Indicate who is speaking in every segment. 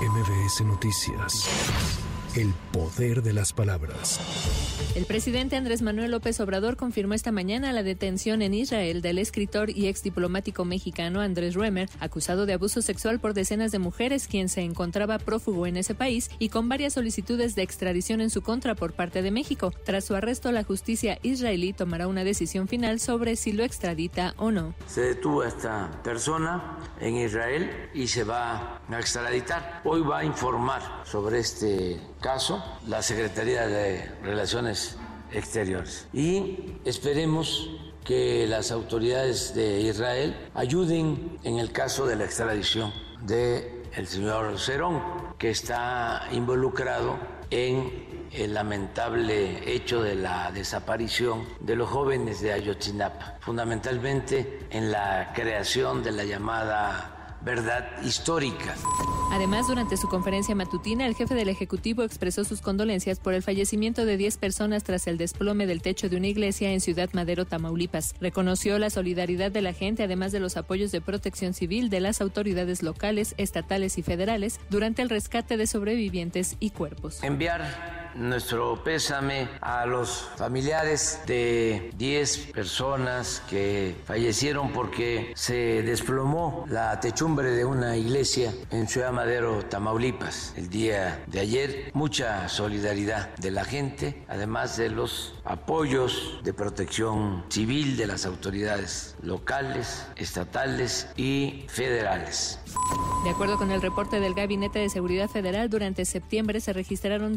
Speaker 1: MBS Noticias. El poder de las palabras.
Speaker 2: El presidente Andrés Manuel López Obrador confirmó esta mañana la detención en Israel del escritor y ex diplomático mexicano Andrés Ruemer, acusado de abuso sexual por decenas de mujeres, quien se encontraba prófugo en ese país y con varias solicitudes de extradición en su contra por parte de México. Tras su arresto, la justicia israelí tomará una decisión final sobre si lo extradita o no.
Speaker 3: Se detuvo a esta persona en Israel y se va a extraditar. Hoy va a informar sobre este caso la Secretaría de Relaciones Exteriores. Y esperemos que las autoridades de Israel ayuden en el caso de la extradición de señor Cerón, que está involucrado en el lamentable hecho de la desaparición de los jóvenes de Ayotzinapa, fundamentalmente en la creación de la llamada verdad histórica.
Speaker 2: Además, durante su conferencia matutina, el jefe del Ejecutivo expresó sus condolencias por el fallecimiento de 10 personas tras el desplome del techo de una iglesia en Ciudad Madero, Tamaulipas. Reconoció la solidaridad de la gente, además de los apoyos de protección civil de las autoridades locales, estatales y federales durante el rescate de sobrevivientes y cuerpos.
Speaker 3: Enviar nuestro pésame a los familiares de 10 personas que fallecieron porque se desplomó la techumbre de una iglesia en Ciudad Madero, Tamaulipas, el día de ayer. Mucha solidaridad de la gente, además de los apoyos de protección civil de las autoridades locales, estatales y federales.
Speaker 2: De acuerdo con el reporte del Gabinete de Seguridad Federal, durante septiembre se registraron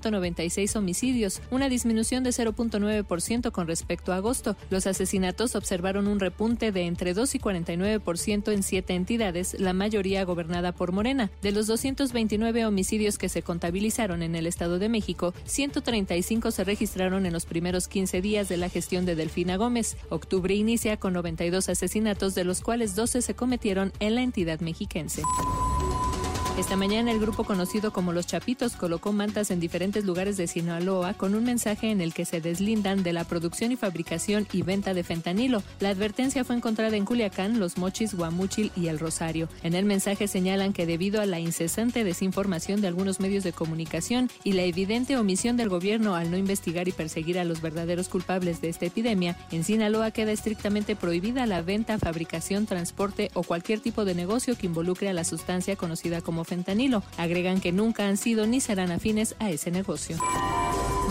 Speaker 2: 2.196 homicidios, una disminución de 0.9% con respecto a agosto. Los asesinatos observaron un repunte de entre 2 y 49% en siete entidades, la mayoría gobernada por Morena. De los 229 homicidios que se contabilizaron en el Estado de México, 135 se registraron en los primeros 15 días de la gestión de Delfina Gómez. Octubre inicia con 92 asesinatos, de los cuales 12 se cometieron en la entidad mexiquense. Esta mañana el grupo conocido como Los Chapitos colocó mantas en diferentes lugares de Sinaloa con un mensaje en el que se deslindan de la producción y fabricación y venta de fentanilo. La advertencia fue encontrada en Culiacán, Los Mochis, Guamúchil y El Rosario. En el mensaje señalan que debido a la incesante desinformación de algunos medios de comunicación y la evidente omisión del gobierno al no investigar y perseguir a los verdaderos culpables de esta epidemia, en Sinaloa queda estrictamente prohibida la venta, fabricación, transporte o cualquier tipo de negocio que involucre a la sustancia conocida como fentanilo. Agregan que nunca han sido ni serán afines a ese negocio.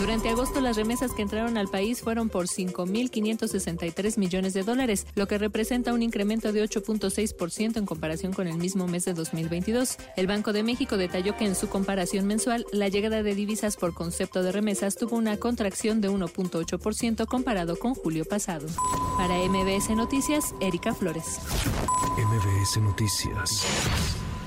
Speaker 2: Durante agosto las remesas que entraron al país fueron por 5.563 millones de dólares, lo que representa un incremento de 8.6% en comparación con el mismo mes de 2022. El Banco de México detalló que en su comparación mensual la llegada de divisas por concepto de remesas tuvo una contracción de 1.8% comparado con julio pasado. Para MBS Noticias, Erika Flores.
Speaker 1: MBS Noticias.